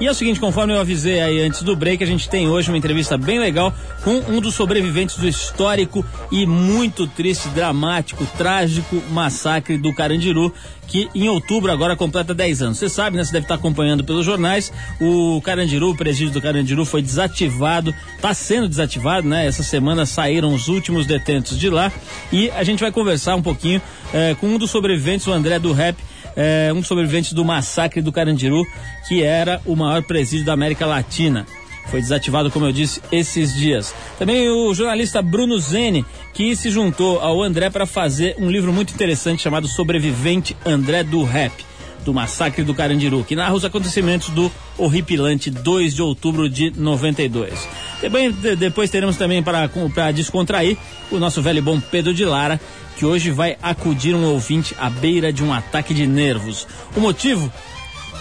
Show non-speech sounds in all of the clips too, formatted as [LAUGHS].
E é o seguinte, conforme eu avisei aí antes do break, a gente tem hoje uma entrevista bem legal com um dos sobreviventes do histórico e muito triste, dramático, trágico massacre do Carandiru, que em outubro agora completa 10 anos. Você sabe, né? Você deve estar acompanhando pelos jornais. O Carandiru, o presídio do Carandiru foi desativado, está sendo desativado, né? Essa semana saíram os últimos detentos de lá e a gente vai conversar um pouquinho eh, com um dos sobreviventes, o André do Rap, é, um dos sobreviventes do massacre do Carandiru, que era o maior presídio da América Latina. Foi desativado, como eu disse, esses dias. Também o jornalista Bruno Zene, que se juntou ao André para fazer um livro muito interessante chamado Sobrevivente André do Rap do massacre do Carandiru, que narra os acontecimentos do horripilante 2 de outubro de 92. Também, depois teremos também para descontrair o nosso velho bom Pedro de Lara, que hoje vai acudir um ouvinte à beira de um ataque de nervos. O motivo?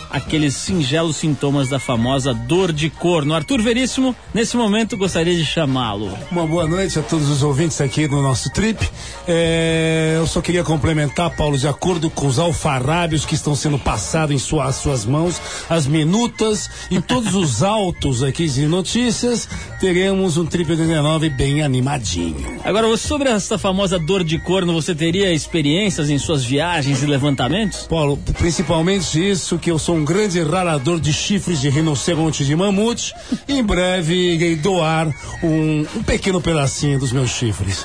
Aqueles singelos sintomas da famosa dor de corno. Arthur Veríssimo, nesse momento gostaria de chamá-lo. Uma boa noite a todos os ouvintes aqui do nosso trip. É, eu só queria complementar, Paulo, de acordo com os alfarrábios que estão sendo passados em suas, suas mãos, as minutas e todos os [LAUGHS] autos aqui de notícias, teremos um trip 89 bem animadinho. Agora, sobre essa famosa dor de corno, você teria experiências em suas viagens e levantamentos? Paulo, principalmente isso que eu sou um grande ralador de chifres de rinoceronte de mamute. Em breve irei doar um, um pequeno pedacinho dos meus chifres.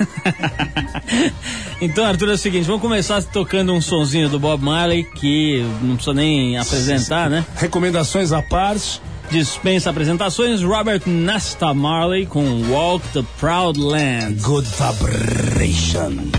[LAUGHS] então, Arthur, é o seguinte, vamos começar tocando um sonzinho do Bob Marley, que não precisa nem apresentar, né? Recomendações à parte. Dispensa apresentações, Robert Nesta Marley com Walk the Proud Land. Good vibration.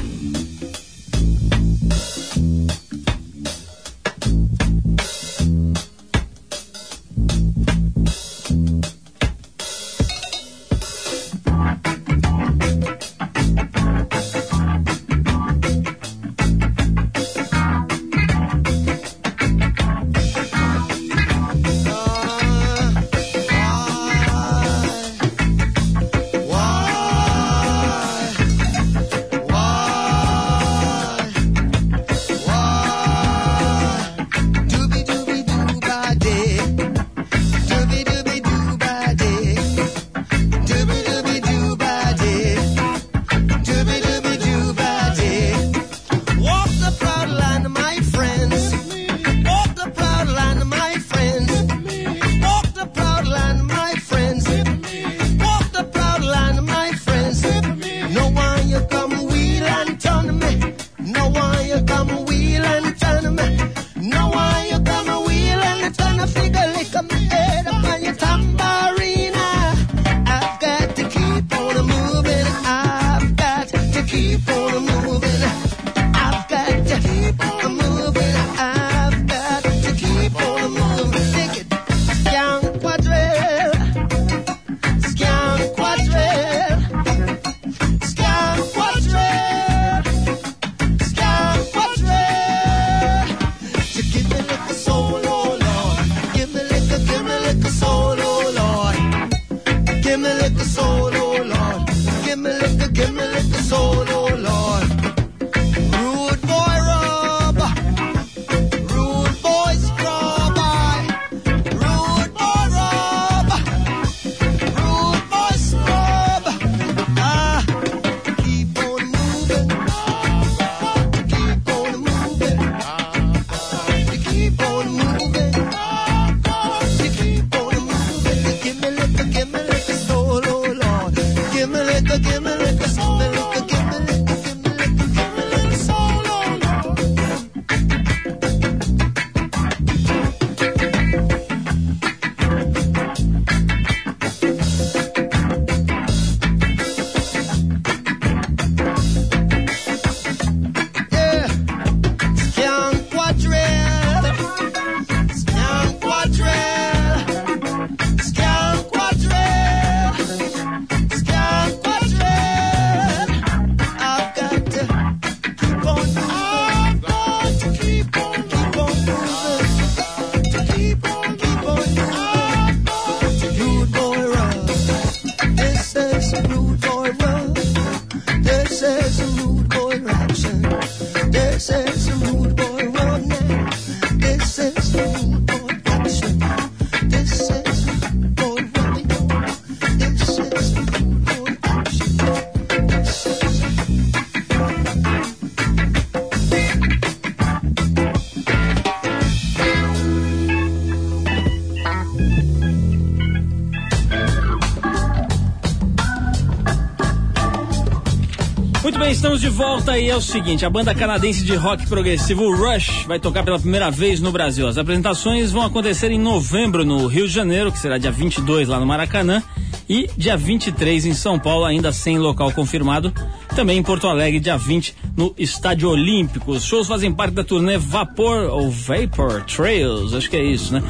De volta e é o seguinte, a banda canadense de rock progressivo Rush vai tocar pela primeira vez no Brasil. As apresentações vão acontecer em novembro no Rio de Janeiro, que será dia 22 lá no Maracanã, e dia 23 em São Paulo, ainda sem local confirmado. Também em Porto Alegre, dia 20, no Estádio Olímpico. Os shows fazem parte da turnê Vapor ou Vapor Trails, acho que é isso, né?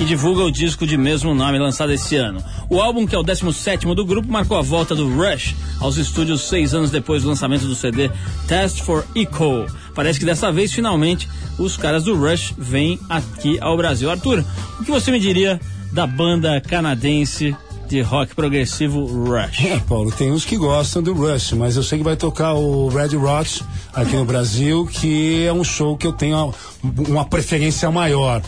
Que divulga o disco de mesmo nome lançado esse ano. O álbum, que é o 17 do grupo, marcou a volta do Rush aos estúdios seis anos depois do lançamento do CD Test for Echo. Parece que dessa vez, finalmente, os caras do Rush vêm aqui ao Brasil. Arthur, o que você me diria da banda canadense de rock progressivo Rush. É, Paulo, tem uns que gostam do Rush, mas eu sei que vai tocar o Red Rot aqui no Brasil, que é um show que eu tenho uma preferência maior.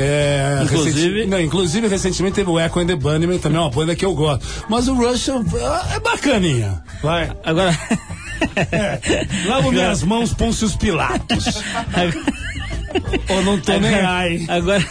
É, inclusive, recenti, não, inclusive, recentemente teve o Echo and the Bunnymen, também é uma banda que eu gosto. Mas o Rush é, é bacaninha. Vai. Agora. é, lavo minhas mãos, Pôncio Pilatos. Agora... Ou não tô agora, nem aí. Agora.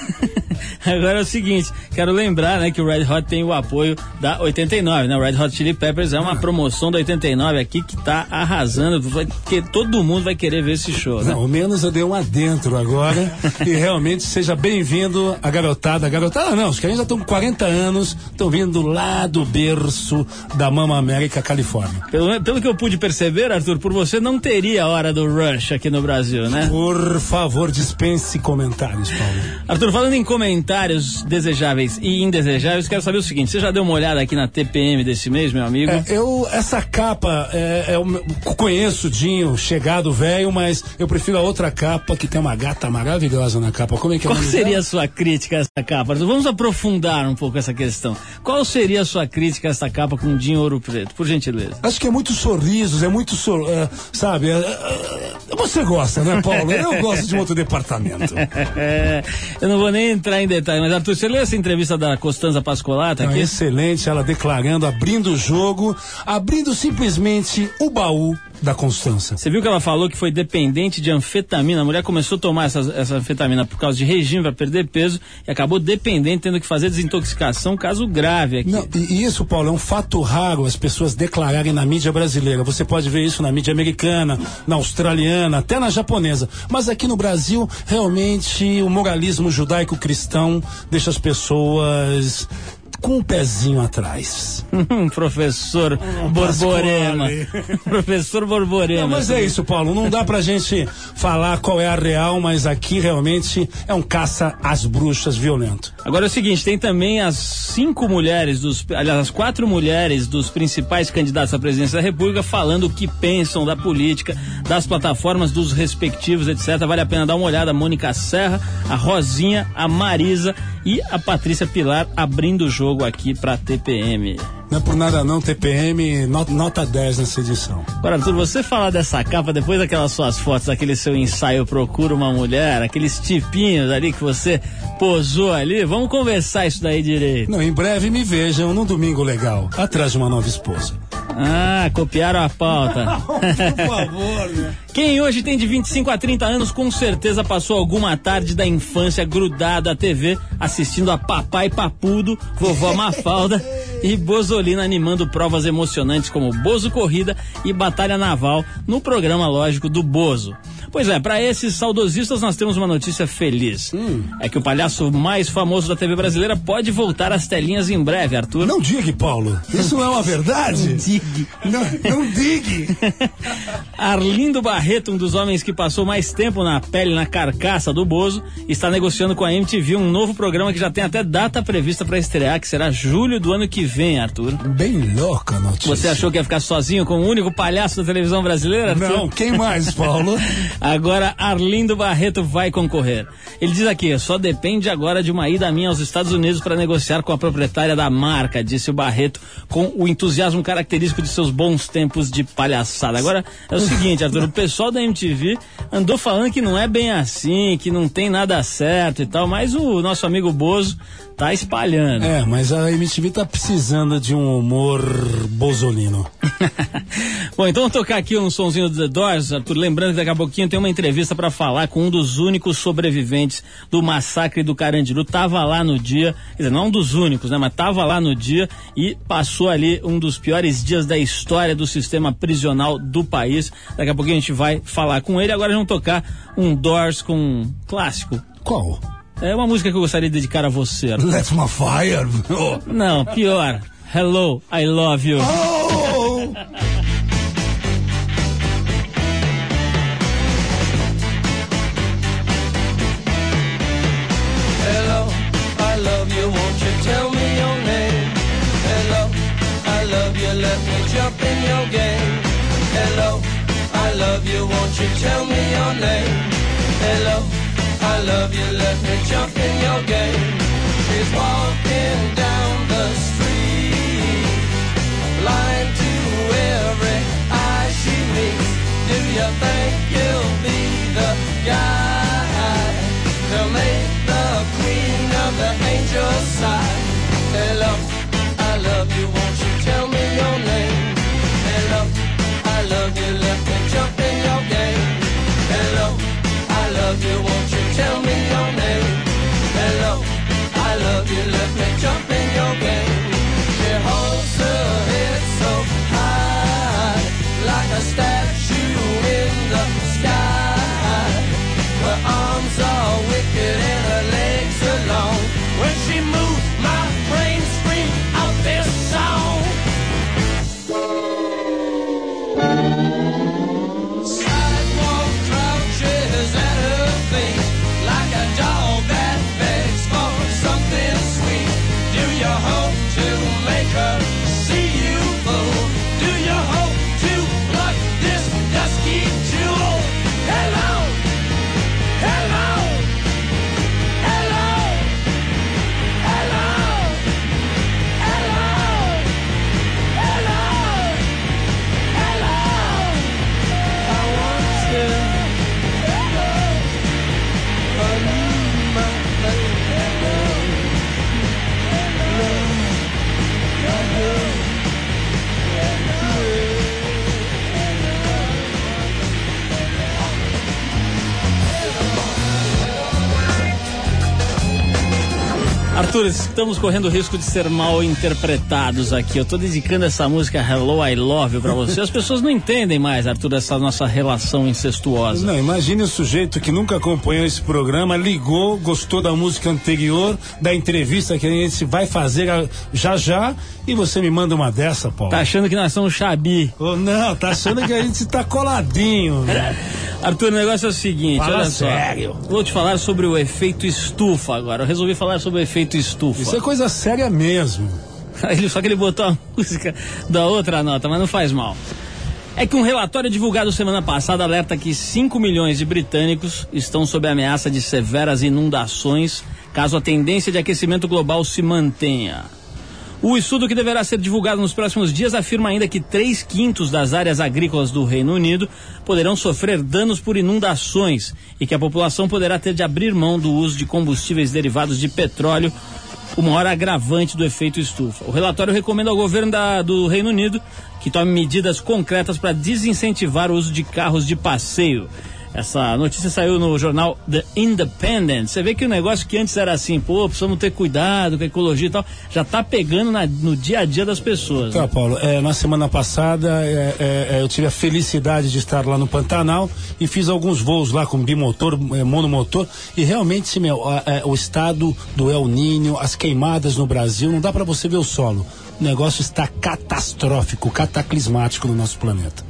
[LAUGHS] Agora é o seguinte, quero lembrar, né, que o Red Hot tem o apoio da 89, né? O Red Hot Chili Peppers é uma promoção da 89 aqui que tá arrasando, porque todo mundo vai querer ver esse show, né? Não, ao menos eu dei um adentro agora [LAUGHS] e realmente seja bem-vindo a garotada, a garotada não, os caras já estão com 40 anos, estão vindo lá do berço da Mama América, Califórnia. Pelo, pelo que eu pude perceber, Arthur, por você não teria a hora do Rush aqui no Brasil, né? Por favor, dispense comentários, Paulo. Arthur, falando em comentários, comentários desejáveis e indesejáveis, quero saber o seguinte: você já deu uma olhada aqui na TPM desse mês, meu amigo? É, eu, essa capa, é, é, eu conheço o Dinho, chegado velho, mas eu prefiro a outra capa que tem uma gata maravilhosa na capa. Como é que é Qual seria a sua crítica a essa capa? Vamos aprofundar um pouco essa questão. Qual seria a sua crítica a essa capa com o Dinho Ouro Preto, por gentileza? Acho que é muito sorrisos, é muito, sor, é, sabe? É, é, você gosta, né, Paulo? Eu gosto de um outro departamento. [LAUGHS] eu não vou nem entrar em detalhes detalhe, mas Arthur, você leu essa entrevista da Costanza Pascolata aqui? excelente, ela declarando, abrindo o jogo, abrindo simplesmente o baú da Constança. Você viu que ela falou que foi dependente de anfetamina? A mulher começou a tomar essa, essa anfetamina por causa de regime para perder peso e acabou dependente, tendo que fazer desintoxicação, caso grave aqui. Não, e isso, Paulo, é um fato raro as pessoas declararem na mídia brasileira. Você pode ver isso na mídia americana, na australiana, até na japonesa. Mas aqui no Brasil, realmente, o moralismo judaico-cristão deixa as pessoas com um pezinho atrás. [LAUGHS] Professor Borborema. Professor Borborema. Não, mas é isso, Paulo. Não dá pra gente falar qual é a real, mas aqui realmente é um caça às bruxas violento. Agora é o seguinte, tem também as cinco mulheres dos, aliás, as quatro mulheres dos principais candidatos à presidência da República falando o que pensam da política, das plataformas dos respectivos, etc. Vale a pena dar uma olhada. A Mônica Serra, a Rosinha, a Marisa e a Patrícia Pilar abrindo o jogo aqui para TPM. Não é por nada não, TPM, nota 10 nessa edição. Agora, Arthur, você falar dessa capa, depois daquelas suas fotos, daquele seu ensaio Procura uma Mulher, aqueles tipinhos ali que você posou ali, vamos conversar isso daí direito. Não, em breve me vejam num domingo legal, atrás de uma nova esposa. Ah, copiaram a pauta. Não, [LAUGHS] por favor, né? Quem hoje tem de 25 a 30 anos com certeza passou alguma tarde da infância grudado à TV assistindo a Papai Papudo, Vovó Mafalda e Bozolina animando provas emocionantes como Bozo Corrida e Batalha Naval no programa lógico do Bozo. Pois é, para esses saudosistas nós temos uma notícia feliz. Hum. É que o palhaço mais famoso da TV brasileira pode voltar às telinhas em breve, Arthur. Não diga, Paulo. Isso não é uma verdade. não diga. Não, não diga. [LAUGHS] Arlindo Barreto, um dos homens que passou mais tempo na pele, na carcaça do Bozo, está negociando com a MTV um novo programa que já tem até data prevista para estrear, que será julho do ano que vem, Arthur. Bem louca a notícia. Você achou que ia ficar sozinho com o único palhaço da televisão brasileira, Arthur? Não, quem mais, Paulo? [LAUGHS] Agora Arlindo Barreto vai concorrer. Ele diz aqui: só depende agora de uma ida minha aos Estados Unidos para negociar com a proprietária da marca, disse o Barreto, com o entusiasmo característico de seus bons tempos de palhaçada. Agora é o seguinte, Arthur, o pessoal da MTV andou falando que não é bem assim, que não tem nada certo e tal, mas o nosso amigo Bozo tá espalhando. É, mas a MTV tá precisando de um humor bozolino. [LAUGHS] Bom, então vamos tocar aqui um sonzinho do The Doors, Arthur. Lembrando que daqui a pouquinho tem uma entrevista para falar com um dos únicos sobreviventes do massacre do Carandiru. Tava lá no dia, quer dizer, não um dos únicos, né? Mas tava lá no dia e passou ali um dos piores dias da história do sistema prisional do país. Daqui a pouquinho a gente vai falar com ele. Agora vamos tocar um Doors com um clássico. Qual? É uma música que eu gostaria de dedicar a você. Let's my fire. Oh. Não, pior. Hello, I love you. Oh. Hello, I love you, won't you tell me your name? I love you, let me jump in your game. She's walking down the street, blind to every eye she meets. Do you think you'll be the guy to make the queen of the angels sigh? Arthur, estamos correndo o risco de ser mal interpretados aqui. Eu tô dedicando essa música Hello, I Love You pra você. As pessoas não entendem mais, Arthur, essa nossa relação incestuosa. Não, imagine o sujeito que nunca acompanhou esse programa, ligou, gostou da música anterior, da entrevista que a gente vai fazer já já, e você me manda uma dessa, Paulo. Tá achando que nós somos Xabi. Ô, não, tá achando que a gente tá coladinho. [LAUGHS] Arthur, o negócio é o seguinte, Fala olha só. sério. Vou te falar sobre o efeito estufa agora. Eu resolvi falar sobre o efeito estufa. Isso é coisa séria mesmo. [LAUGHS] Ele- Só que ele botou a música da outra nota, mas não faz mal. É que um relatório divulgado semana passada alerta que 5 milhões de britânicos estão sob ameaça de severas inundações caso a tendência de aquecimento global se mantenha. O estudo que deverá ser divulgado nos próximos dias afirma ainda que 3 quintos das áreas agrícolas do Reino Unido poderão sofrer danos por inundações e que a população poderá ter de abrir mão do uso de combustíveis derivados de petróleo o maior agravante do efeito estufa. O relatório recomenda ao governo da- do Reino Unido que tome medidas concretas para desincentivar o uso de carros de passeio. Essa notícia saiu no jornal The Independent. Você vê que o negócio que antes era assim, pô, precisamos ter cuidado com a ecologia e tal, já tá pegando na- no dia a dia das pessoas. Tá, né? Paulo, é, na semana passada é, é, é, eu tive a felicidade de estar lá no Pantanal e fiz alguns voos lá com bimotor, é, monomotor e realmente, meu, a- é, o estado do El Ninho, as queimadas no Brasil, não dá para você ver o solo. O negócio está catastrófico, cataclismático no nosso planeta.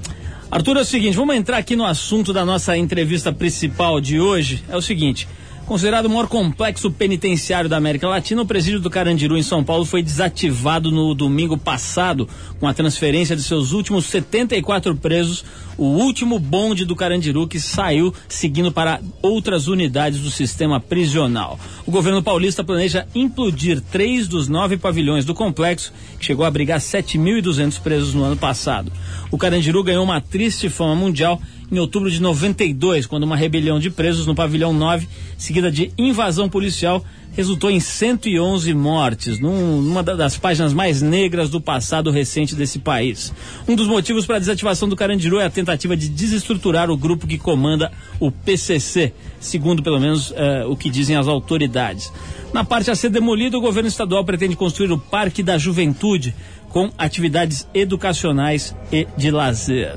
Arthur, é o seguinte, vamos entrar aqui no assunto da nossa entrevista principal de hoje. É o seguinte. Considerado o maior complexo penitenciário da América Latina, o presídio do Carandiru, em São Paulo, foi desativado no domingo passado, com a transferência de seus últimos 74 presos, o último bonde do Carandiru que saiu seguindo para outras unidades do sistema prisional. O governo paulista planeja implodir três dos nove pavilhões do complexo, que chegou a abrigar 7.200 presos no ano passado. O Carandiru ganhou uma triste fama mundial em outubro de 92, quando uma rebelião de presos no pavilhão 9, seguida de invasão policial, resultou em 111 mortes, num, numa das páginas mais negras do passado recente desse país. Um dos motivos para a desativação do Carandiru é a tentativa de desestruturar o grupo que comanda o PCC, segundo pelo menos eh, o que dizem as autoridades. Na parte a ser demolida, o governo estadual pretende construir o Parque da Juventude, com atividades educacionais e de lazer.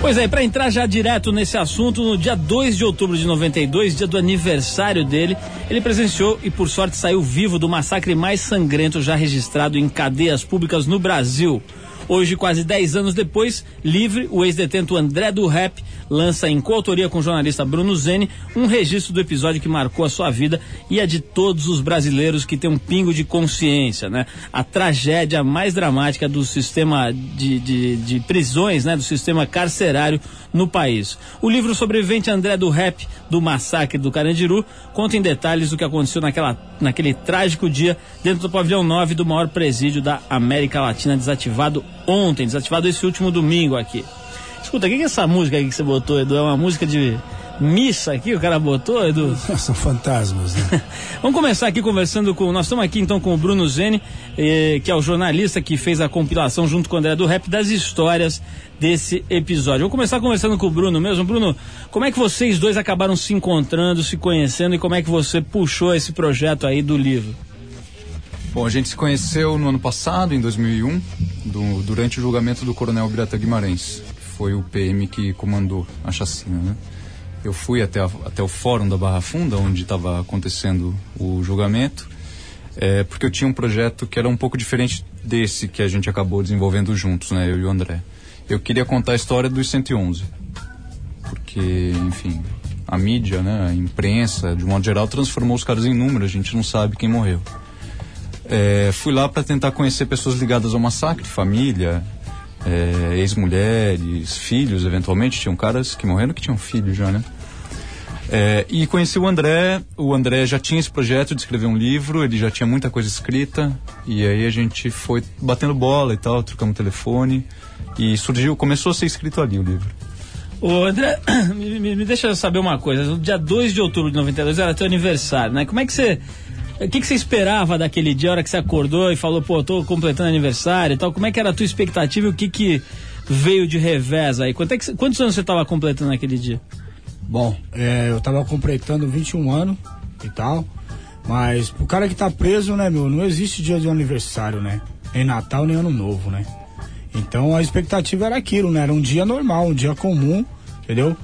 Pois é, para entrar já direto nesse assunto, no dia 2 de outubro de 92, dia do aniversário dele, ele presenciou e por sorte saiu vivo do massacre mais sangrento já registrado em cadeias públicas no Brasil. Hoje, quase 10 anos depois, livre, o ex-detento André do Rap lança em coautoria com o jornalista Bruno Zene um registro do episódio que marcou a sua vida e a de todos os brasileiros que têm um pingo de consciência, né? A tragédia mais dramática do sistema de, de, de prisões, né? Do sistema carcerário no país. O livro Sobrevivente André do Rap, do massacre do Carandiru, conta em detalhes o que aconteceu naquela, naquele trágico dia dentro do pavilhão 9 do maior presídio da América Latina, desativado ontem, desativado esse último domingo aqui. Escuta, o que é essa música que você botou, Edu? É uma música de missa aqui, o cara botou, Edu? [LAUGHS] São fantasmas, né? [LAUGHS] Vamos começar aqui conversando com. Nós estamos aqui então com o Bruno Zene, eh, que é o jornalista que fez a compilação junto com o André do Rap das histórias desse episódio. Vou começar conversando com o Bruno mesmo. Bruno, como é que vocês dois acabaram se encontrando, se conhecendo e como é que você puxou esse projeto aí do livro? Bom, a gente se conheceu no ano passado, em 2001, do, durante o julgamento do Coronel Birata Guimarães foi o PM que comandou a chacina, né? Eu fui até, a, até o fórum da Barra Funda, onde estava acontecendo o julgamento, é, porque eu tinha um projeto que era um pouco diferente desse que a gente acabou desenvolvendo juntos, né? Eu e o André. Eu queria contar a história dos 111, porque, enfim, a mídia, né, a imprensa, de um modo geral, transformou os caras em números, a gente não sabe quem morreu. É, fui lá para tentar conhecer pessoas ligadas ao massacre, família, é, ex-mulheres, filhos, eventualmente. Tinham caras que morreram que tinham filhos já, né? É, e conheci o André. O André já tinha esse projeto de escrever um livro, ele já tinha muita coisa escrita. E aí a gente foi batendo bola e tal, trocamos telefone. E surgiu, começou a ser escrito ali o livro. Ô André, [CLEARS THROAT] me, me, me deixa saber uma coisa. No dia 2 de outubro de 92 era teu aniversário, né? Como é que você o que, que, você esperava daquele dia, a hora que você acordou e falou, pô, tô completando aniversário e tal? Como é que era a tua expectativa e o que, que veio de revés aí? Quanto é que, quantos anos você estava completando naquele dia? Bom, é, eu estava completando 21 anos e tal. Mas o cara que tá preso, né, meu, não existe dia de aniversário, né? Nem Natal, nem Ano Novo, né? Então a expectativa era aquilo, né? Era um dia normal, um dia comum, entendeu?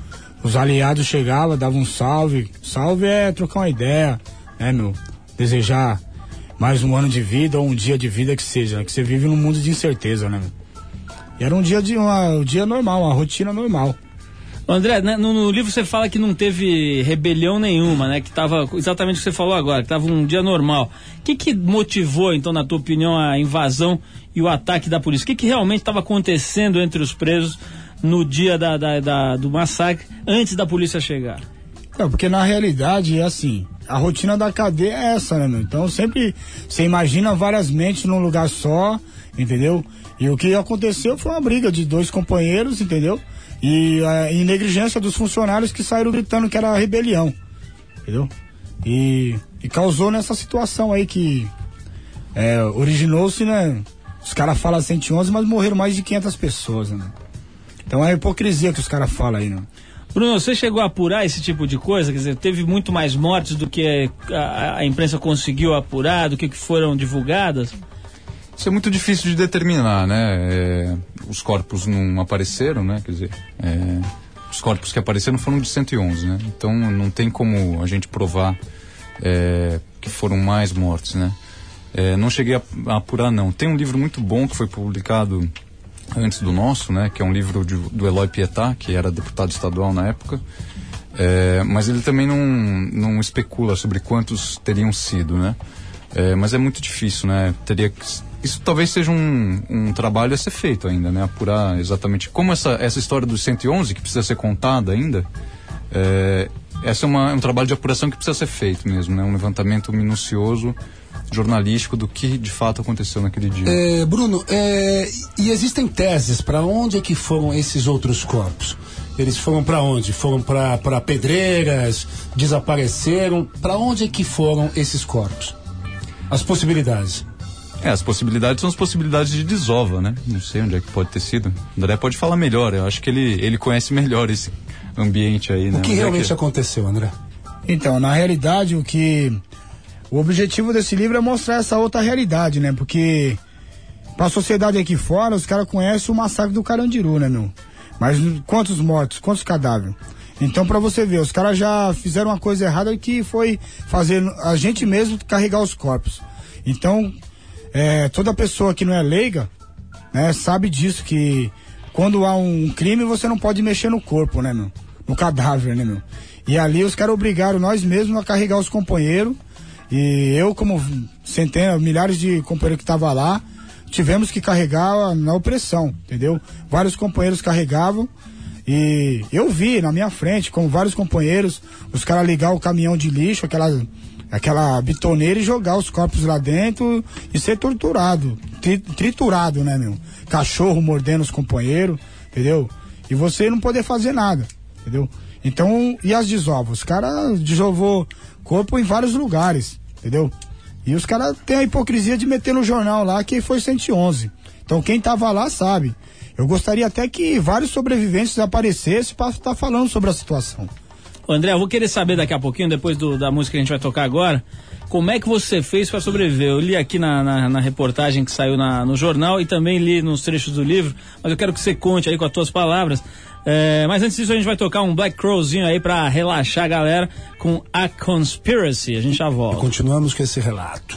Os aliados chegavam, davam um salve. Salve é trocar uma ideia, né, meu? desejar mais um ano de vida ou um dia de vida que seja, né? que você vive num mundo de incerteza, né? E era um dia de uma, um dia normal, uma rotina normal. André, né, no, no, livro você fala que não teve rebelião nenhuma, né? Que estava exatamente o que você falou agora, que estava um dia normal. O que, que motivou, então, na tua opinião, a invasão e o ataque da polícia? O que, que realmente estava acontecendo entre os presos no dia da, da, da, do massacre, antes da polícia chegar? É, porque na realidade é assim, a rotina da cadeia é essa, né, meu? Então sempre você imagina várias mentes num lugar só, entendeu? E o que aconteceu foi uma briga de dois companheiros, entendeu? E a e negligência dos funcionários que saíram gritando que era rebelião, entendeu? E, e causou nessa situação aí que é, originou-se, né? Os caras falam 111, mas morreram mais de 500 pessoas, né? Então é hipocrisia que os caras falam aí, né? Bruno, você chegou a apurar esse tipo de coisa? Quer dizer, teve muito mais mortes do que a, a imprensa conseguiu apurar, do que, que foram divulgadas? Isso é muito difícil de determinar, né? É, os corpos não apareceram, né? Quer dizer, é, os corpos que apareceram foram de 111, né? Então não tem como a gente provar é, que foram mais mortes, né? É, não cheguei a, a apurar, não. Tem um livro muito bom que foi publicado antes do nosso, né, que é um livro de, do Eloy Pietá, que era deputado estadual na época, é, mas ele também não, não especula sobre quantos teriam sido, né? É, mas é muito difícil, né? Teria que, isso talvez seja um, um trabalho a ser feito ainda, né? Apurar exatamente como essa, essa história dos 111, que precisa ser contada ainda, é, esse é, uma, é um trabalho de apuração que precisa ser feito mesmo, né? Um levantamento minucioso, jornalístico do que de fato aconteceu naquele dia. É, Bruno, é, e existem teses para onde é que foram esses outros corpos? Eles foram para onde? Foram para pedreiras? Desapareceram? Para onde é que foram esses corpos? As possibilidades. É, as possibilidades são as possibilidades de desova, né? Não sei onde é que pode ter sido. O André pode falar melhor, eu acho que ele, ele conhece melhor esse ambiente aí, né? O que Onde é realmente aconteceu, André? Então, na realidade, o que. O objetivo desse livro é mostrar essa outra realidade, né? Porque pra sociedade aqui fora, os caras conhecem o massacre do Carandiru, né, meu? Mas quantos mortos, quantos cadáveres? Então, pra você ver, os caras já fizeram uma coisa errada que foi fazer a gente mesmo carregar os corpos. Então, é, toda pessoa que não é leiga, né, sabe disso, que quando há um crime você não pode mexer no corpo, né, meu? No cadáver, né, meu? E ali os caras obrigaram nós mesmos a carregar os companheiros. E eu, como centenas, milhares de companheiros que estavam lá, tivemos que carregar na opressão, entendeu? Vários companheiros carregavam. E eu vi na minha frente, como vários companheiros, os caras ligar o caminhão de lixo, aquela, aquela bitoneira e jogar os corpos lá dentro e ser torturado, tri, triturado, né, meu? Cachorro mordendo os companheiros, entendeu? E você não poder fazer nada, entendeu? Então, e as desovas? Os caras desovou corpo em vários lugares, entendeu? E os caras têm a hipocrisia de meter no jornal lá que foi 111. Então, quem tava lá sabe. Eu gostaria até que vários sobreviventes aparecessem para estar falando sobre a situação. Ô, André, eu vou querer saber daqui a pouquinho, depois do- da música que a gente vai tocar agora, como é que você fez para sobreviver? Eu li aqui na, na- na reportagem que saiu na- no jornal e também li nos trechos do livro, mas eu quero que você conte aí com as tuas palavras. É, mas antes disso, a gente vai tocar um Black Crowzinho aí para relaxar a galera com A Conspiracy. A gente já volta. Continuamos com esse relato.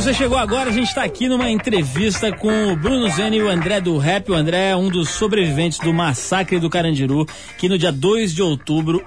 Você chegou agora, a gente está aqui numa entrevista com o Bruno Zeni e o André do Rap. O André é um dos sobreviventes do massacre do Carandiru, que no dia 2 de outubro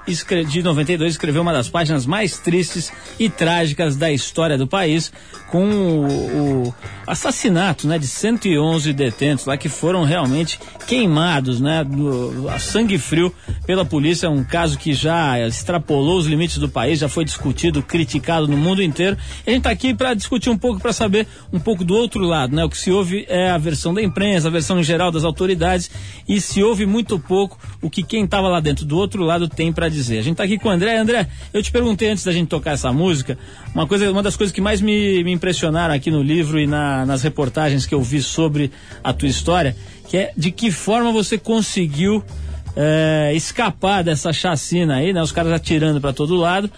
de 92 escreveu uma das páginas mais tristes e trágicas da história do país, com o, assassinato né, de 111 detentos lá que foram realmente queimados né, do- a sangue frio pela polícia. É um caso que já extrapolou os limites do país, já foi discutido, criticado no mundo inteiro. A gente está aqui para discutir um pouco, para saber um pouco do outro lado. Né? O que se ouve é a versão da imprensa, a versão em geral das autoridades, e se ouve muito pouco o que quem estava lá dentro do outro lado tem para dizer. A gente está aqui com o André. André, eu te perguntei antes da gente tocar essa música, uma, coisa, uma das coisas que mais me, me impressionaram aqui no livro e na- nas reportagens que eu vi sobre a tua história, que é de que forma você conseguiu é, escapar dessa chacina aí, né? Os caras atirando para todo lado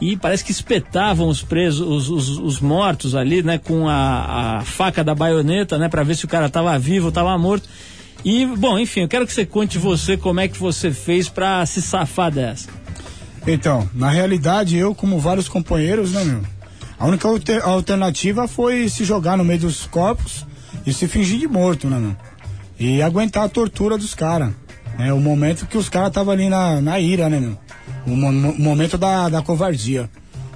e parece que espetavam os presos, os, os- os mortos ali, né? Com a, a faca da baioneta, né? Para ver se o cara tava vivo ou tava morto. E, bom, enfim, eu quero que você conte você como é que você fez para se safar dessa. Então, na realidade, eu, como vários companheiros, né, meu? A única alter- alternativa foi se jogar no meio dos corpos e se fingir de morto, né, meu? E aguentar a tortura dos caras. Né? O momento que os caras estavam ali na, na ira, né, meu? O mo- mo- momento da, da covardia.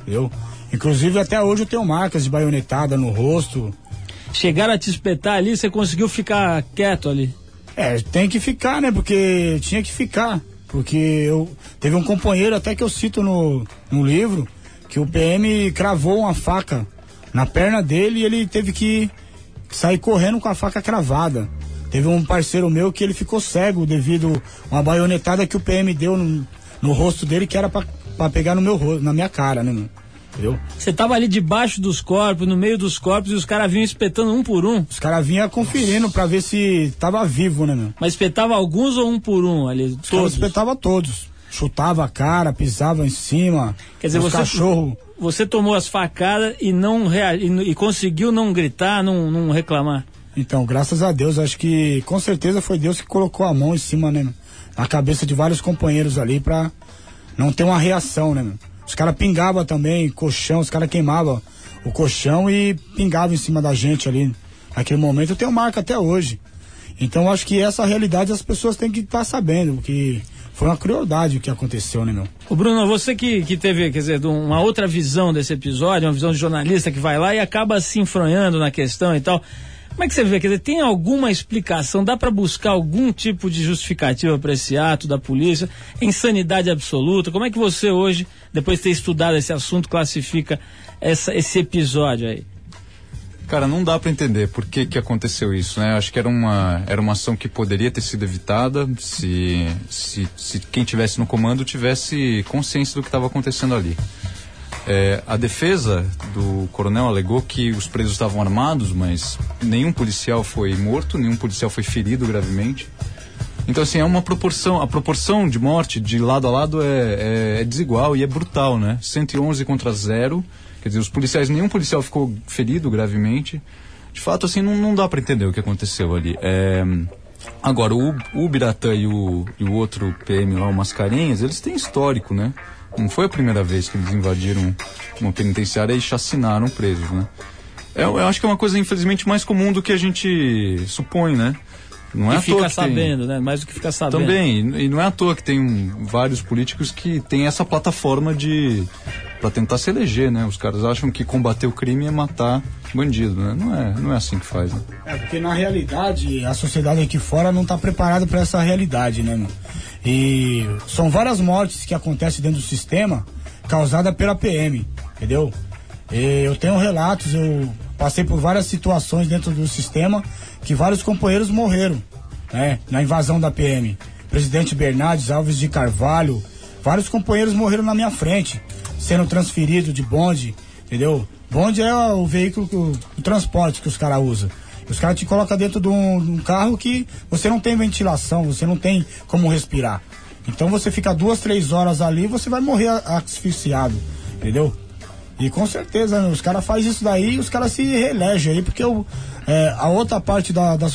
Entendeu? Inclusive, até hoje eu tenho marcas de baionetada no rosto. Chegaram a te espetar ali, você conseguiu ficar quieto ali. É, tem que ficar, né? Porque tinha que ficar. Porque eu. Teve um companheiro até que eu cito no, no livro que o PM cravou uma faca na perna dele e ele teve que sair correndo com a faca cravada. Teve um parceiro meu que ele ficou cego devido a uma baionetada que o PM deu no, no rosto dele que era pra, pra pegar no meu rosto, na minha cara, né? Entendeu? Você tava ali debaixo dos corpos, no meio dos corpos, e os caras vinham espetando um por um. Os caras vinham conferindo pra ver se tava vivo, né, meu? Mas espetava alguns ou um por um ali? Os Todos. espetava todos. Chutava a cara, pisava em cima. Quer dizer, os você, cachorro. você tomou as facadas e não rea- e, e conseguiu não gritar, não, não reclamar. Então, graças a Deus, acho que com certeza foi Deus que colocou a mão em cima, né, na cabeça de vários companheiros ali pra não ter uma reação, né, meu? Os caras pingavam também, colchão, os caras queimavam o colchão e pingavam em cima da gente ali. Naquele momento eu tenho marca até hoje. Então acho que essa realidade as pessoas têm que estar sabendo, que foi uma crueldade o que aconteceu, né, meu? Ô Bruno, você que, que teve, quer dizer, uma outra visão desse episódio, uma visão de jornalista que vai lá e acaba se enfronhando na questão e tal. Como é que você vê? Quer dizer, tem alguma explicação? Dá para buscar algum tipo de justificativa para esse ato da polícia? Insanidade absoluta? Como é que você hoje, depois de ter estudado esse assunto, classifica essa, esse episódio aí? Cara, não dá pra entender por que que aconteceu isso, né? Acho que era uma, era uma ação que poderia ter sido evitada se, se, se quem tivesse no comando tivesse consciência do que estava acontecendo ali. É, a defesa do coronel alegou que os presos estavam armados, mas nenhum policial foi morto, nenhum policial foi ferido gravemente. Então, assim, é uma proporção, a proporção de morte de lado a lado é, é- é desigual e é brutal, né? 111 contra zero. Quer dizer, os policiais, nenhum policial ficou ferido gravemente. De fato, assim, não, não dá para entender o que aconteceu ali. É, agora, o, o Biratã e o, e o outro PM lá, o Mascarenhas, eles têm histórico, né? Não foi a primeira vez que eles invadiram uma penitenciária e chacinaram presos, né? É, eu acho que é uma coisa, infelizmente, mais comum do que a gente supõe, né? Não é e à toa fica que tem- sabendo, né? Mais do que ficar sabendo. também, e não é à toa que tem um- vários políticos que têm essa plataforma de para tentar se eleger, né? Os caras acham que combater o crime é matar bandido, né? Não é, não é assim que faz, né? É, porque na realidade a sociedade aqui fora não está preparada para essa realidade, né, meu? E são várias mortes que acontecem dentro do sistema causadas pela PM, entendeu? E eu tenho relatos, eu passei por várias situações dentro do sistema que vários companheiros morreram, né, na invasão da PM. Presidente Bernardes Alves de Carvalho, vários companheiros morreram na minha frente, sendo transferido de bonde, entendeu? Bonde é o veículo, o transporte que os caras usam. Os caras te colocam dentro de um, de um carro que você não tem ventilação, você não tem como respirar. Então você fica duas, três horas ali você vai morrer asfixiado, entendeu? E com certeza, né, os caras fazem isso daí e os caras se reelegem aí, porque o, é, a outra parte da, da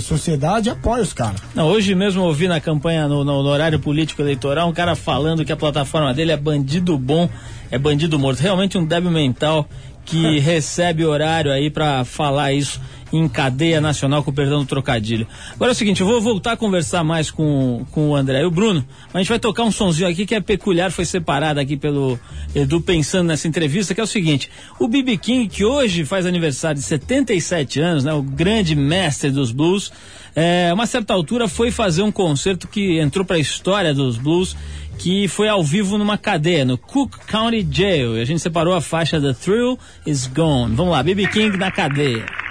sociedade apoia os caras. Não, hoje mesmo eu ouvi na campanha, no, no- no horário político eleitoral, um cara falando que a plataforma dele é bandido bom, é bandido morto. Realmente um débil mental que [LAUGHS] recebe horário aí pra falar isso em cadeia nacional, com o perdão do trocadilho. Agora é o seguinte, eu vou voltar a conversar mais com, com o André e o Bruno, a gente vai tocar um sonzinho aqui que é peculiar, foi separado aqui pelo Edu pensando nessa entrevista, que é o seguinte, o B.B. King, que hoje faz aniversário de 77 anos, né, o grande mestre dos blues, é, uma certa altura foi fazer um concerto que entrou para a história dos blues, que foi ao vivo numa cadeia, no Cook County Jail. E a gente separou a faixa The Thrill Is Gone. Vamos lá, B.B. King na cadeia.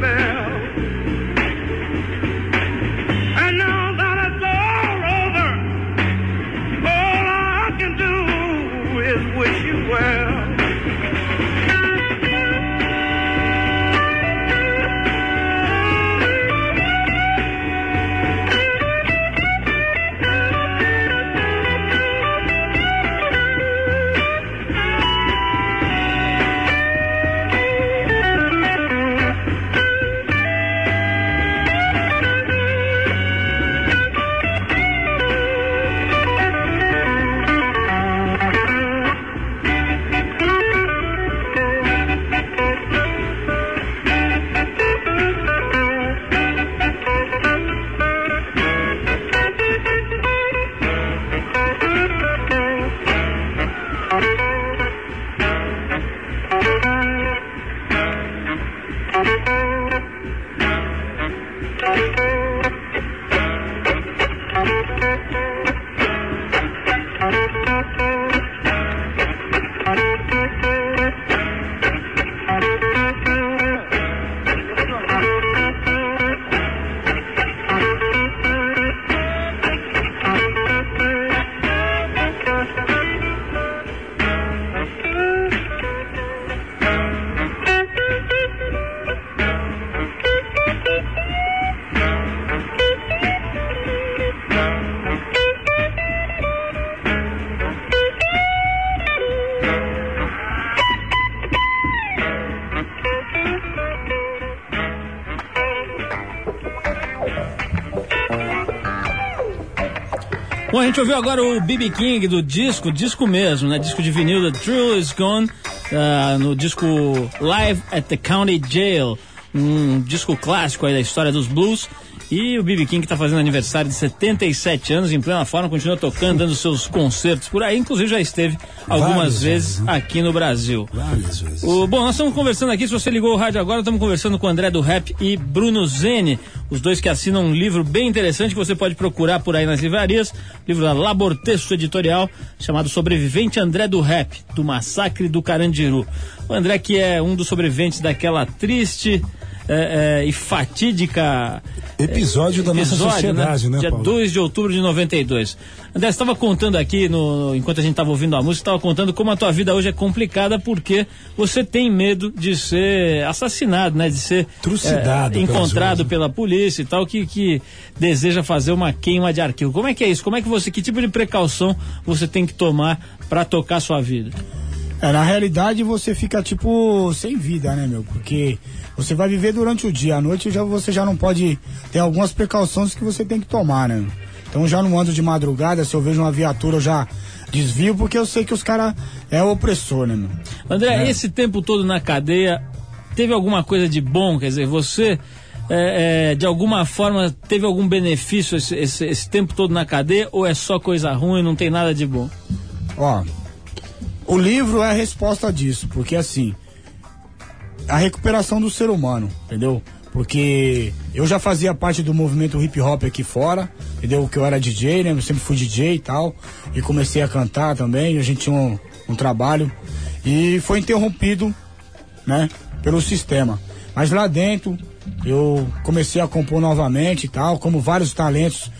man. Bom, a gente ouviu agora o B.B. King do disco, disco mesmo, né? Disco de vinil, The Thrill Is Gone, ah, no disco Live at the County Jail, um disco clássico aí da história dos blues. E o BB King está fazendo aniversário de 77 anos, em plena forma, continua tocando, dando seus concertos por aí. Inclusive já esteve algumas Várias vezes né? aqui no Brasil. Várias vezes. O- bom, nós estamos conversando aqui, se você ligou o rádio agora, estamos conversando com o André do Rap e Bruno Zene, os dois que assinam um livro bem interessante que você pode procurar por aí nas livrarias, livro da Labor Texto Editorial, chamado Sobrevivente André do Rap, do Massacre do Carandiru. O André que é um dos sobreviventes daquela triste eh, eh, e fatídica Episódio da nossa episódio, sociedade, né, Dia Paulo? 2 de outubro de 92. André, você estava contando aqui, no, enquanto a gente estava ouvindo a música, estava contando como a tua vida hoje é complicada porque você tem medo de ser assassinado, né? De ser Trucidado eh, pelas encontrado né? pela polícia e tal, que, que deseja fazer uma queima de arquivo. Como é que é isso? Como é que você, que tipo de precaução você tem que tomar para tocar sua vida? É, na realidade você fica tipo sem vida, né, meu? Porque você vai viver durante o dia, à noite já, você já não pode. Tem algumas precauções que você tem que tomar, né? Então já não ando de madrugada, se eu vejo uma viatura eu já desvio, porque eu sei que os caras é opressor, né, meu? André, esse tempo todo na cadeia, teve alguma coisa de bom? Quer dizer, você, é, é, de alguma forma, teve algum benefício esse, esse- esse tempo todo na cadeia ou é só coisa ruim, não tem nada de bom? Ó, o livro é a resposta disso, porque assim, a recuperação do ser humano, entendeu? Porque eu já fazia parte do movimento hip hop aqui fora, entendeu? Que eu era DJ, né? Eu sempre fui DJ e tal. E comecei a cantar também, a gente tinha um, um trabalho. E foi interrompido, né? Pelo sistema. Mas lá dentro, eu comecei a compor novamente e tal, como vários talentos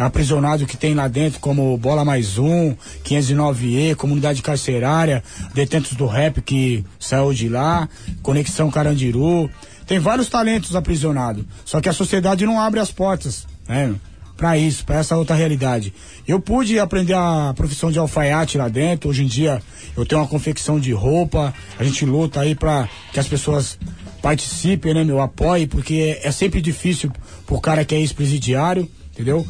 aprisionados que tem lá dentro, como Bola Mais Um, 509E, Comunidade Carcerária, Detentos do Rap que saiu de lá, Conexão Carandiru. Tem vários talentos aprisionados. Só que a sociedade não abre as portas, né? Pra isso, pra essa outra realidade. Eu pude aprender a profissão de alfaiate lá dentro. Hoje em dia eu tenho uma confecção de roupa. A gente luta aí pra que as pessoas participem, né, meu? Apoiem, porque é, é sempre difícil pro cara que é ex-presidiário, entendeu?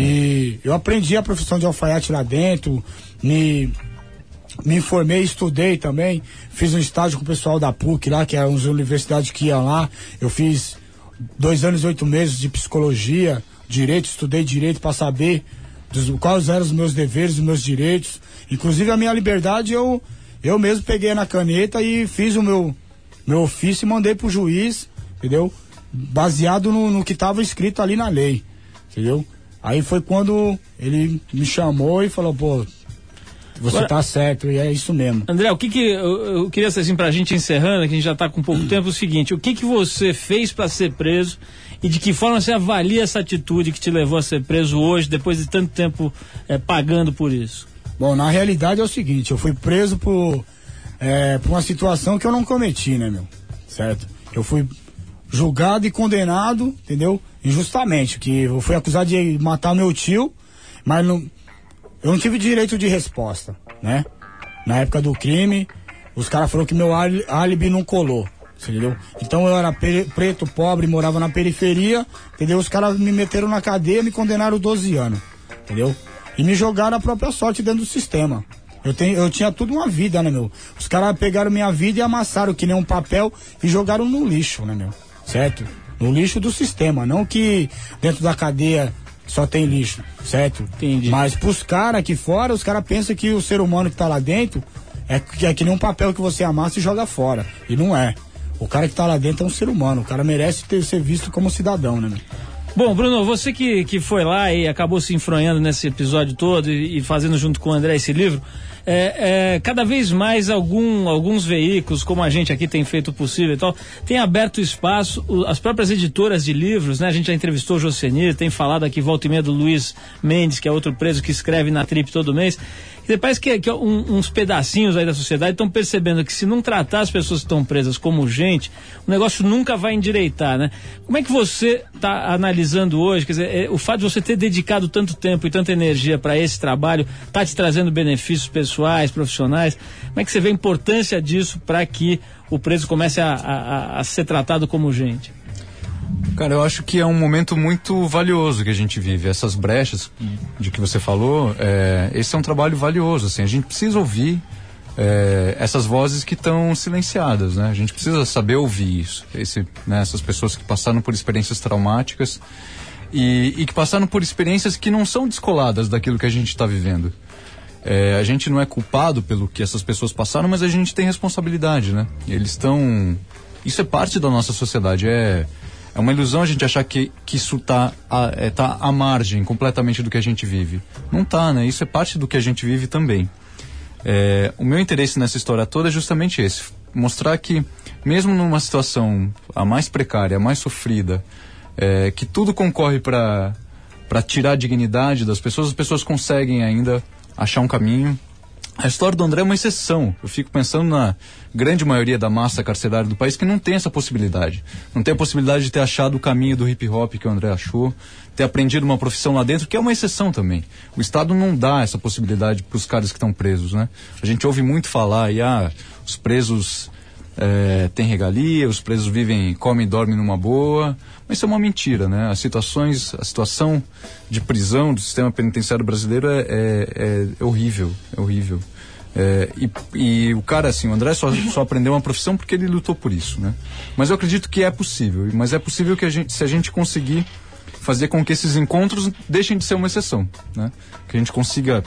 E eu aprendi a profissão de alfaiate lá dentro, me, me informei, estudei também, fiz um estágio com o pessoal da PUC lá, que é uma universidade que iam lá. Eu fiz dois anos e oito meses de psicologia, direito, estudei direito para saber dos, quais eram os meus deveres, os meus direitos. Inclusive a minha liberdade eu, eu mesmo peguei na caneta e fiz o meu, meu ofício e mandei pro juiz, entendeu? Baseado no, no que estava escrito ali na lei, entendeu? Aí foi quando ele me chamou e falou, pô, você Agora- tá certo, e é isso mesmo. André, o que que eu, eu queria assim pra gente encerrando, que a gente já tá com pouco tempo, o seguinte, o que que você fez pra ser preso e de que forma você avalia essa atitude que te levou a ser preso hoje, depois de tanto tempo eh, pagando por isso? Bom, na realidade é o seguinte, eu fui preso por, é, por uma situação que eu não cometi, né, meu? Certo? Eu fui julgado e condenado, entendeu? Injustamente, que eu fui acusado de matar meu tio, mas não, eu não tive direito de resposta, né? Na época do crime, os caras falaram que meu áli- álibi não colou, entendeu? Então eu era preto, pobre, morava na periferia, entendeu? Os caras me meteram na cadeia, me condenaram 12 anos, entendeu? E me jogaram a própria sorte dentro do sistema. Eu, tenho, eu tinha tudo uma vida, né, meu? Os caras pegaram minha vida e amassaram que nem um papel e jogaram no lixo, né, meu? Certo? No lixo do sistema, não que dentro da cadeia só tem lixo, certo? Entendi. Mas pros caras aqui fora, os caras pensam que o ser humano que tá lá dentro é, que- é que nem um papel que você amassa e joga fora. E não é. O cara que tá lá dentro é um ser humano. O cara merece ter, ser visto como cidadão, né? Bom, Bruno, você que, que foi lá e acabou se enfronhando nesse episódio todo e, e fazendo junto com o André esse livro, é, é, cada vez mais algum, alguns veículos, como a gente aqui tem feito possível e tal, tem aberto espaço, o- as próprias editoras de livros, né? A gente já entrevistou o Josenir, tem falado aqui volta e meia do Luiz Mendes, que é outro preso que escreve na Trip todo mês. Parece que, que um- uns pedacinhos aí da sociedade estão percebendo que se não tratar as pessoas que estão presas como gente, o negócio nunca vai endireitar, né? Como é que você está analisando hoje? Quer dizer, é, o fato de você ter dedicado tanto tempo e tanta energia para esse trabalho está te trazendo benefícios pessoais, profissionais? Como é que você vê a importância disso para que o preso comece a- a- a ser tratado como gente? Cara, eu acho que é um momento muito valioso que a gente vive. Essas brechas de que você falou, é, esse é um trabalho valioso. Assim, a gente precisa ouvir é, essas vozes que estão silenciadas, né? A gente precisa saber ouvir isso. Esse, né, essas pessoas que passaram por experiências traumáticas e, e que passaram por experiências que não são descoladas daquilo que a gente está vivendo. É, a gente não é culpado pelo que essas pessoas passaram, mas a gente tem responsabilidade, né? Eles estão. Isso é parte da nossa sociedade. É, é uma ilusão a gente achar que, que isso está é, tá à margem completamente do que a gente vive. Não tá, né? Isso é parte do que a gente vive também. É, o meu interesse nessa história toda é justamente esse: mostrar que, mesmo numa situação a mais precária, a mais sofrida, é, que tudo concorre para tirar a dignidade das pessoas, as pessoas conseguem ainda achar um caminho. A história do André é uma exceção. Eu fico pensando na grande maioria da massa carcerária do país que não tem essa possibilidade. Não tem a possibilidade de ter achado o caminho do hip hop que o André achou, ter aprendido uma profissão lá dentro, que é uma exceção também. O Estado não dá essa possibilidade para os caras que estão presos, né? A gente ouve muito falar, e ah, os presos é, têm regalia, os presos vivem, comem e dormem numa boa. Mas isso é uma mentira, né? As situações, a situação de prisão do sistema penitenciário brasileiro é, é, é horrível, é horrível. É, e, e, o cara, assim, o André só, só aprendeu uma profissão porque ele lutou por isso, né? Mas eu acredito que é possível. Mas é possível que a gente, se a gente conseguir fazer com que esses encontros deixem de ser uma exceção, né? Que a gente consiga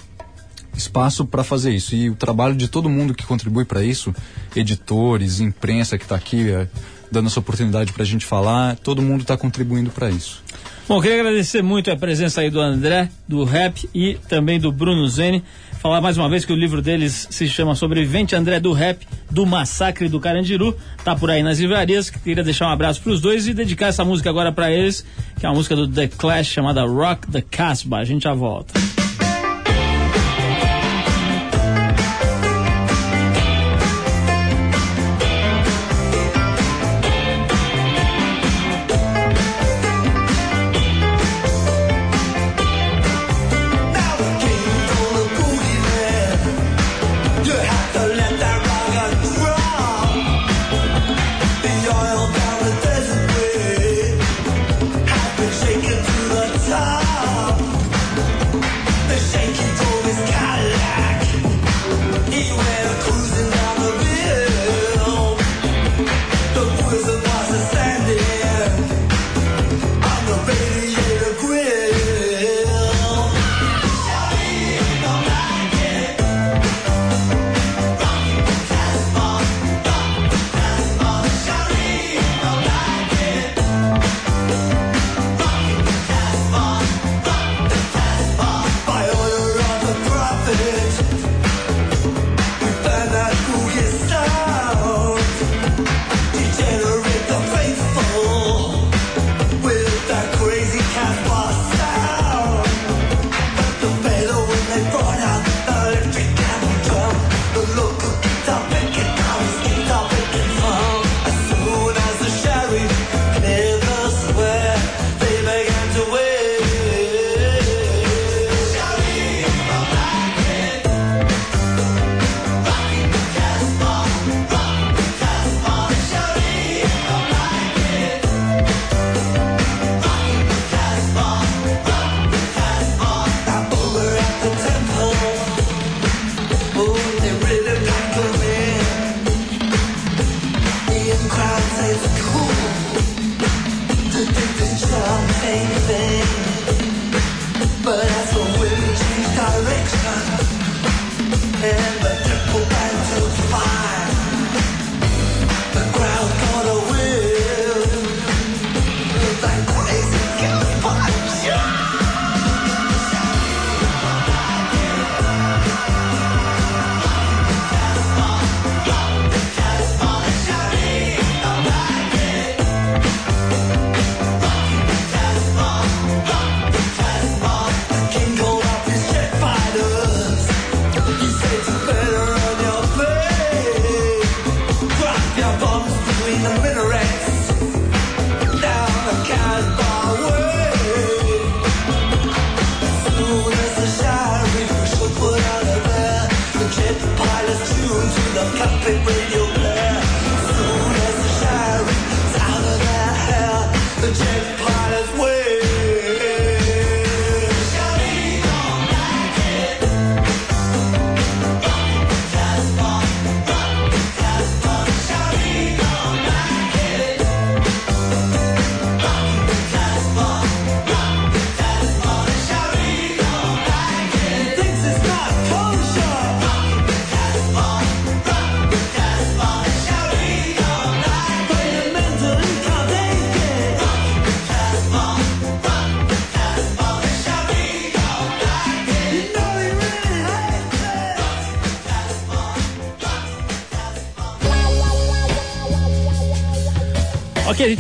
espaço para fazer isso. E o trabalho de todo mundo que contribui para isso, editores, imprensa que está aqui é, dando essa oportunidade para a gente falar, todo mundo está contribuindo para isso. Bom, queria agradecer muito a presença aí do André, do Rap e também do Bruno Zene. Falar mais uma vez que o livro deles se chama Sobrevivente André do Rap, do Massacre do Carandiru. Tá por aí nas livrarias. Queria deixar um abraço para os dois e dedicar essa música agora para eles, que é uma música do The Clash chamada Rock the Casbah. A gente já volta.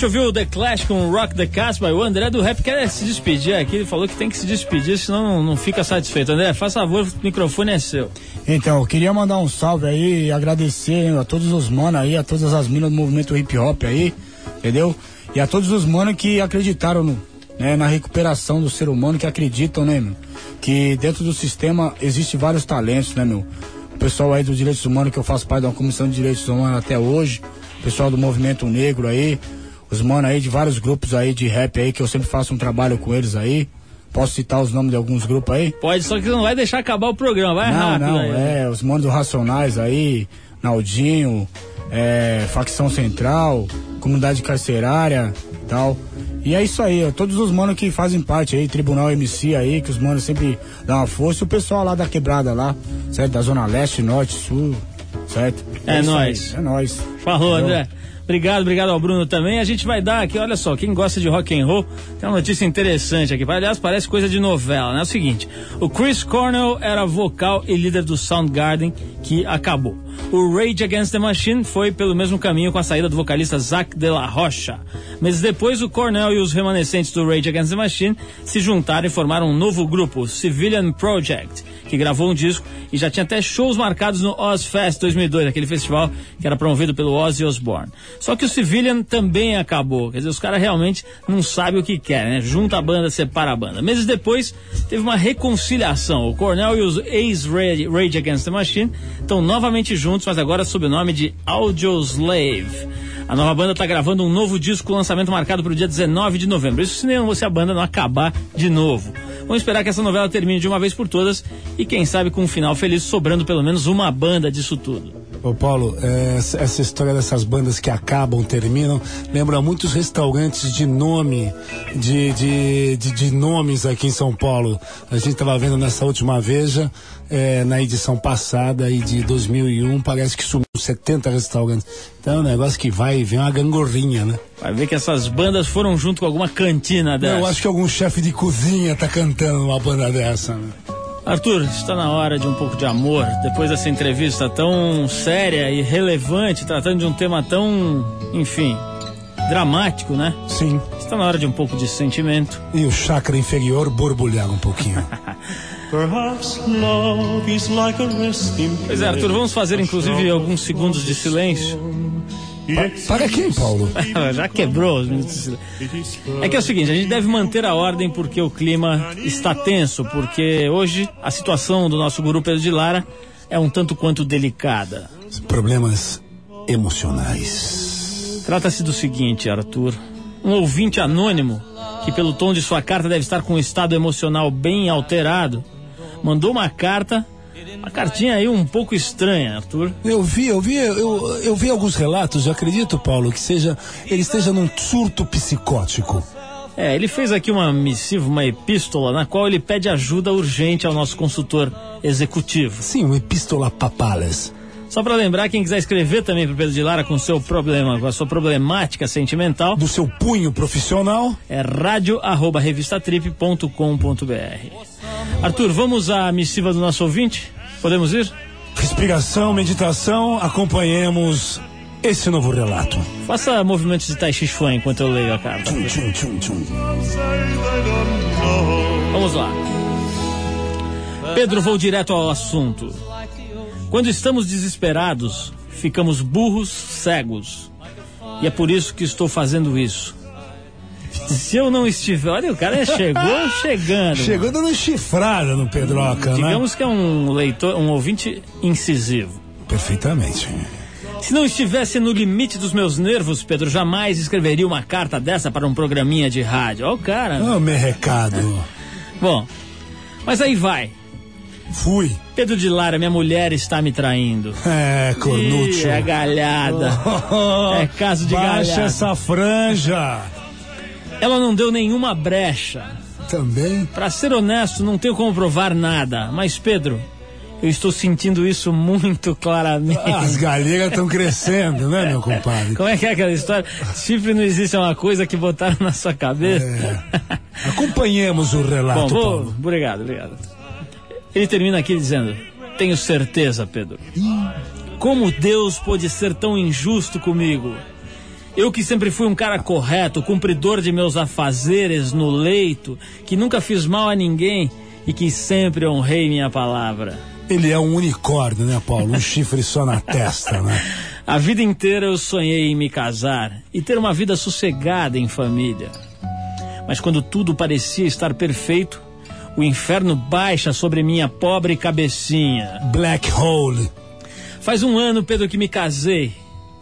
Gente ouviu o The Clash com Rock the Casbah. O André do Rap quer se despedir aqui. Ele falou que tem que se despedir, senão não, não fica satisfeito. André, faz favor, o microfone é seu. Então, eu queria mandar um salve aí e agradecer a todos os manos aí, a todas as minas do movimento hip hop aí, entendeu? E a todos os manos que acreditaram no, né, na recuperação do ser humano, que acreditam, né, meu? Que dentro do sistema existe vários talentos, né, meu? O pessoal aí dos direitos humanos, que eu faço parte de uma comissão de direitos humanos até hoje, o pessoal do movimento negro aí, os manos aí de vários grupos aí de rap aí, que eu sempre faço um trabalho com eles aí. Posso citar os nomes de alguns grupos aí? Pode, só que não vai deixar acabar o programa. Vai não, rápido não, né? é, os manos do Racionais aí, Naldinho, é, Facção Central, Comunidade Carcerária e tal. E é isso aí, ó, todos os manos que fazem parte aí, Tribunal MC aí, que os manos sempre dão uma força, e o pessoal lá da quebrada lá, certo? Da Zona Leste, Norte, Sul, certo? É isso nóis. aí, É nóis. Falou, Entendeu? André. Obrigado, obrigado ao Bruno também. A gente vai dar aqui, olha só, quem gosta de rock and roll, tem uma notícia interessante aqui. Aliás, parece coisa de novela, né? É o seguinte, o Chris Cornell era vocal e líder do Soundgarden, que acabou. O Rage Against the Machine foi pelo mesmo caminho com a saída do vocalista Zac de la Rocha. Meses depois, o Cornell e os remanescentes do Rage Against the Machine se juntaram e formaram um novo grupo, o Civilian Project, que gravou um disco e já tinha até shows marcados no Ozfest 2002, aquele festival que era promovido pelo Ozzy Osbourne. Só que o Civilian também acabou, quer dizer, os caras realmente não sabem o que querem, né? Junta a banda, separa a banda. Meses depois, teve uma reconciliação. O Cornell e os ex-Rage Rage Against the Machine estão novamente juntos, mas agora sob o nome de Audioslave. A nova banda está gravando um novo disco, com lançamento marcado para o dia 19 de novembro. Isso se, nem, se a banda não acabar de novo. Vamos esperar que essa novela termine de uma vez por todas e quem sabe com um final feliz, sobrando pelo menos uma banda disso tudo. Ô Paulo, essa história dessas bandas que acabam, terminam, lembra muitos restaurantes de nome, de, de, de, de nomes aqui em São Paulo. A gente estava vendo nessa última Veja, é, na edição passada aí de 2001, parece que sumiu 70 restaurantes. Então é um negócio que vai e vem uma gangorrinha, né? Vai ver que essas bandas foram junto com alguma cantina dessa. Eu acho que algum chefe de cozinha tá cantando uma banda dessa, né? Arthur, está na hora de um pouco de amor. Depois dessa entrevista tão séria e relevante, tratando de um tema tão, enfim, dramático, né? Sim. Está na hora de um pouco de sentimento. E o chakra inferior borbulhar um pouquinho. [LAUGHS] Perhaps love is like a resting Pois é, Arthur, vamos fazer inclusive alguns segundos de silêncio. Para quem, Paulo? [LAUGHS] Já quebrou os minutos de silêncio. É que é o seguinte, a gente deve manter a ordem porque o clima está tenso, porque hoje a situação do nosso guru Pedro de Lara é um tanto quanto delicada. Problemas emocionais. Trata-se do seguinte, Arthur. Um ouvinte anônimo, que pelo tom de sua carta deve estar com um estado emocional bem alterado, mandou uma carta, uma cartinha aí um pouco estranha, Arthur. Eu vi, eu vi, eu, eu vi alguns relatos, eu acredito, Paulo, que seja ele esteja num surto psicótico. É, ele fez aqui uma missiva, uma epístola, na qual ele pede ajuda urgente ao nosso consultor executivo. Sim, uma epístola papales. Só para lembrar, quem quiser escrever também para Pedro de Lara com seu problema, com a sua problemática sentimental, Do seu punho profissional. é radio@revistatrip.com.br. Arthur, vamos à missiva do nosso ouvinte? Podemos ir? Respiração, meditação, acompanhemos esse novo relato. Faça movimentos de Tai Chi Chuan enquanto eu leio a carta. Tchum, tchum, tchum, tchum. Vamos lá. Pedro, vou direto ao assunto. Quando estamos desesperados, ficamos burros, cegos. E é por isso que estou fazendo isso. Se eu não estiver. Olha, o cara chegou [LAUGHS] chegando. Chegou dando chifrada no Pedroca, né? Digamos que é um leitor, um ouvinte incisivo. Perfeitamente. Se não estivesse no limite dos meus nervos, Pedro, jamais escreveria uma carta dessa para um programinha de rádio. Ó, o cara. Ô, meu recado. Bom, mas aí vai. Fui. Pedro de Lara, minha mulher está me traindo. É, cornúcio. Ih, é galhada. É caso de Baixa galhada. essa franja. Ela não deu nenhuma brecha. Também. Pra ser honesto, não tenho como provar nada. Mas, Pedro, eu estou sentindo isso muito claramente. As galhegas estão crescendo, né, meu compadre? Como é que é aquela história? Chifre não existe, é uma coisa que botaram na sua cabeça. Acompanhemos o relato, Bom, vou... Paulo. Obrigado, obrigado. Ele termina aqui dizendo: Tenho certeza, Pedro. Como Deus pôde ser tão injusto comigo? Eu que sempre fui um cara correto, cumpridor de meus afazeres no leito, que nunca fiz mal a ninguém e que sempre honrei minha palavra. Ele é um unicórnio, né, Paulo? Um chifre só na testa, né? A vida inteira eu sonhei em me casar e ter uma vida sossegada em família. Mas quando tudo parecia estar perfeito, o inferno baixa sobre minha pobre cabecinha. Black Hole. Faz um ano, Pedro, que me casei.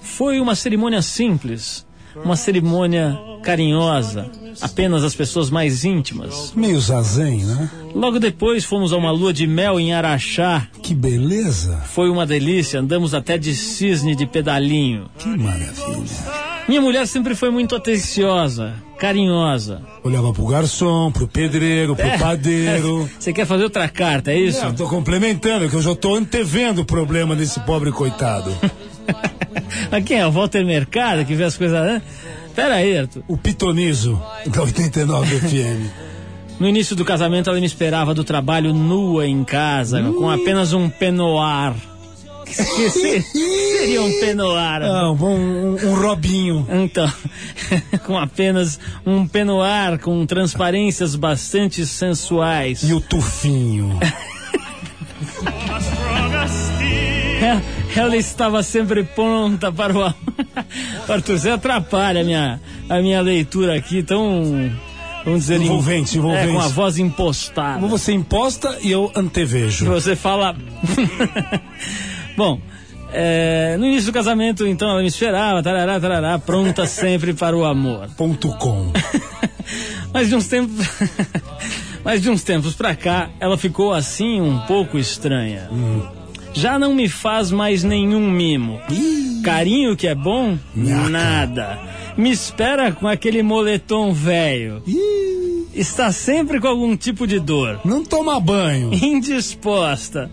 Foi uma cerimônia simples, uma cerimônia carinhosa, apenas as pessoas mais íntimas. Meio zazen, né? Logo depois fomos a uma lua de mel em Araxá. Que beleza. Foi uma delícia, andamos até de cisne de pedalinho. Que maravilha. Minha mulher sempre foi muito atenciosa, carinhosa. Olhava pro garçom, pro pedreiro, pro É. padeiro. [LAUGHS] Você quer fazer outra carta, é isso? Não, tô complementando, que eu já tô antevendo o problema desse pobre coitado. [LAUGHS] Mas quem é? O Walter Mercado que vê as coisas. né? Pera aí, Arthur. O pitonizo da 89 [LAUGHS] FM. No início do casamento, ela me esperava do trabalho nua em casa, com apenas um penoar. [LAUGHS] Se- seria um penoar? Ah, um, um, um robinho. Então, [LAUGHS] com apenas um penoar com transparências bastante sensuais. E o tufinho. Ela, ela estava sempre pronta para o amor. [LAUGHS] Arthur, você atrapalha a minha, a minha leitura aqui, tão. Vamos dizer, Envolvente, envolvente. É, com a voz impostada. Você imposta e eu antevejo. Você fala. Bom, é, no início do casamento, então, ela me esperava, tarará, tarará, pronta [LAUGHS] sempre para o amor. Ponto com. [LAUGHS] Mas de uns tempos. [LAUGHS] Mas de uns tempos pra cá, ela ficou assim um pouco estranha. Já não me faz mais nenhum mimo. Carinho que é bom? Nada. Me espera com aquele moletom velho. Está sempre com algum tipo de dor. Não toma banho. Indisposta.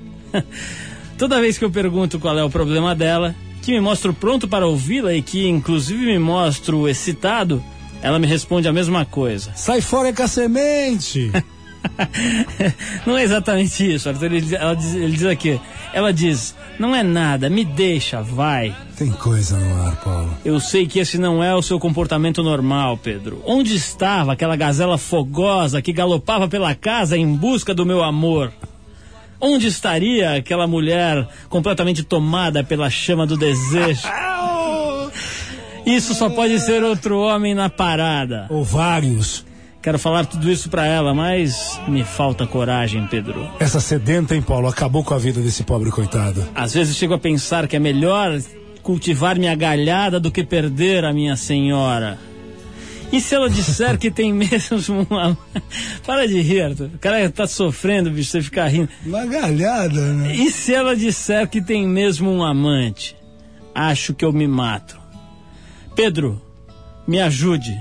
Toda vez que eu pergunto qual é o problema dela, que me mostro pronto para ouvi-la e que inclusive me mostro excitado, ela me responde a mesma coisa. [LAUGHS] Sai fora com a semente. [LAUGHS] não é exatamente isso, Arthur. Ele, ela diz, ele diz aqui. Ela diz: Não é nada, me deixa, vai. Tem coisa no ar, Paulo. Eu sei que esse não é o seu comportamento normal, Pedro. Onde estava aquela gazela fogosa que galopava pela casa em busca do meu amor? Onde estaria aquela mulher completamente tomada pela chama do desejo? [LAUGHS] Isso só pode ser outro homem na parada. Ovários. Quero falar tudo isso pra ela, mas me falta coragem, Pedro. Essa sedenta, hein, Paulo, acabou com a vida desse pobre coitado. Às vezes chego a pensar que é melhor cultivar minha galhada do que perder a minha senhora. E se ela disser que tem mesmo uma. Para de rir, Arthur. O cara tá sofrendo, bicho, você fica rindo. Uma galhada, né? E se ela disser que tem mesmo um amante? Acho que eu me mato. Pedro, me ajude.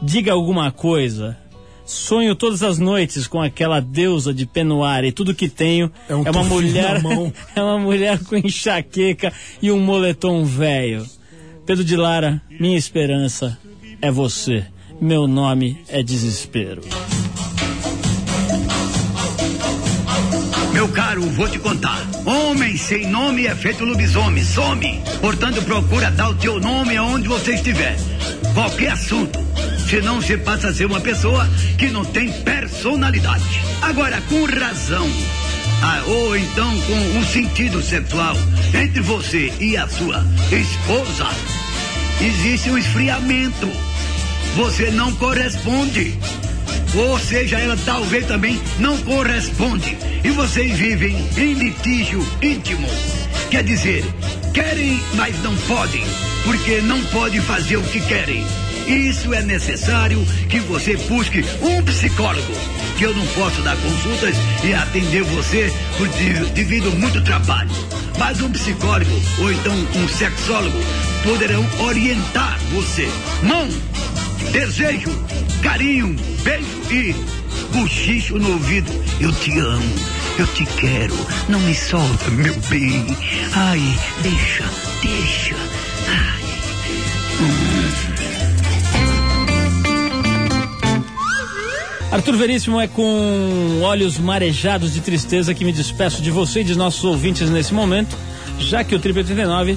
Diga alguma coisa. Sonho todas as noites com aquela deusa de Penoar e tudo que tenho É um uma tufinho mulher [LAUGHS] é uma mulher com enxaqueca e um moletom velho. Pedro de Lara, minha esperança é você. Meu nome é desespero. Meu caro, vou te contar. Homem sem nome é feito lobisomem, some. Portanto, procura dar o teu nome aonde você estiver. Qualquer assunto. Senão você passa a ser uma pessoa que não tem personalidade. Agora, com razão. Ah, ou então com um sentido sexual entre você e a sua esposa, existe um esfriamento. Você não corresponde. Ou seja, ela talvez também não corresponde. E vocês vivem em litígio íntimo. Quer dizer, querem, mas não podem, porque não podem fazer o que querem. Isso é necessário que você busque um psicólogo. Que eu não posso dar consultas e atender você por de- devido muito trabalho. Mas um psicólogo ou então um sexólogo poderão orientar você. Mão, desejo, carinho, beijo e bochicho no ouvido. Eu te amo, eu te quero, não me solta, meu bem. Ai, deixa, deixa. Ai. Arthur Veríssimo é com olhos marejados de tristeza que me despeço de você e de nossos ouvintes nesse momento, já que o Triple 89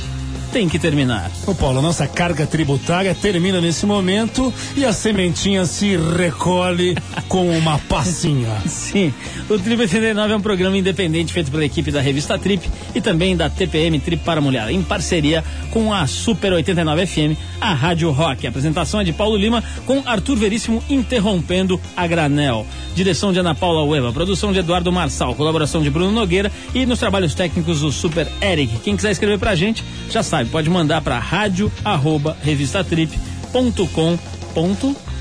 tem que terminar. Ô Paulo, a nossa carga tributária termina nesse momento e a sementinha se recolhe [LAUGHS] com uma passinha. Sim, o Trip 89 é um programa independente feito pela equipe da revista Trip e também da TPM Trip para Mulher, em parceria com a Super 89 FM, a Rádio Rock. A apresentação é de Paulo Lima com Arthur Veríssimo interrompendo a granel. Direção de Ana Paula Ueva, produção de Eduardo Marçal, colaboração de Bruno Nogueira e nos trabalhos técnicos o Super Eric. Quem quiser escrever pra gente, já sabe, pode mandar para rádio arroba revistatrip.com.br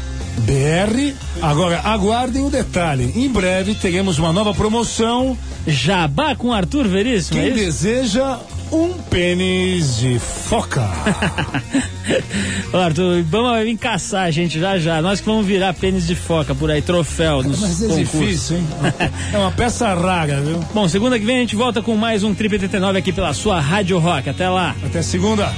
BR. Agora, aguardem o detalhe. Em breve teremos uma nova promoção. Jabá com Arthur Veríssimo, é Quem isso? deseja um pênis de foca. [LAUGHS] Arthur, o Ibama vai vir caçar a gente já já. Nós que vamos virar pênis de foca por aí, troféu nos Mas é concursos. difícil, hein? É uma peça rara, viu? Bom, segunda que vem a gente volta com mais um Trip 89 aqui pela sua Rádio Rock. Até lá. Até segunda.